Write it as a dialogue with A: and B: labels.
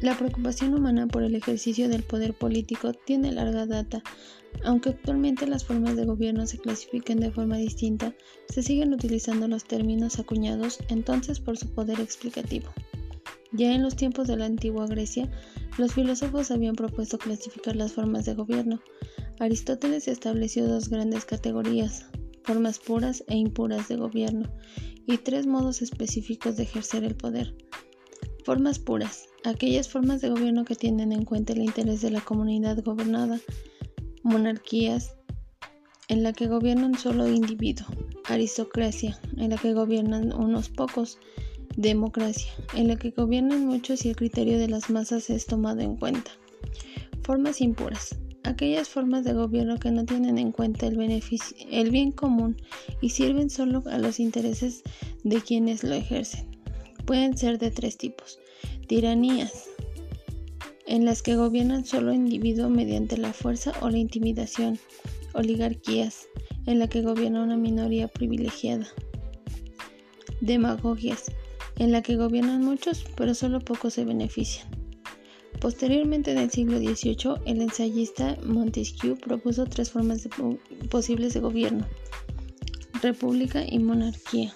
A: La preocupación humana por el ejercicio del poder político tiene larga data. Aunque actualmente las formas de gobierno se clasifiquen de forma distinta, se siguen utilizando los términos acuñados entonces por su poder explicativo. Ya en los tiempos de la antigua Grecia, los filósofos habían propuesto clasificar las formas de gobierno. Aristóteles estableció dos grandes categorías, formas puras e impuras de gobierno, y tres modos específicos de ejercer el poder. Formas puras, aquellas formas de gobierno que tienen en cuenta el interés de la comunidad gobernada, monarquías, en la que gobiernan solo individuo, aristocracia, en la que gobiernan unos pocos, democracia, en la que gobiernan muchos y el criterio de las masas es tomado en cuenta. Formas impuras, aquellas formas de gobierno que no tienen en cuenta el, beneficio, el bien común y sirven solo a los intereses de quienes lo ejercen. Pueden ser de tres tipos. Tiranías, en las que gobiernan solo individuos mediante la fuerza o la intimidación. Oligarquías, en la que gobierna una minoría privilegiada. Demagogias, en la que gobiernan muchos, pero solo pocos se benefician. Posteriormente, en el siglo XVIII, el ensayista Montesquieu propuso tres formas posibles de gobierno, república y monarquía.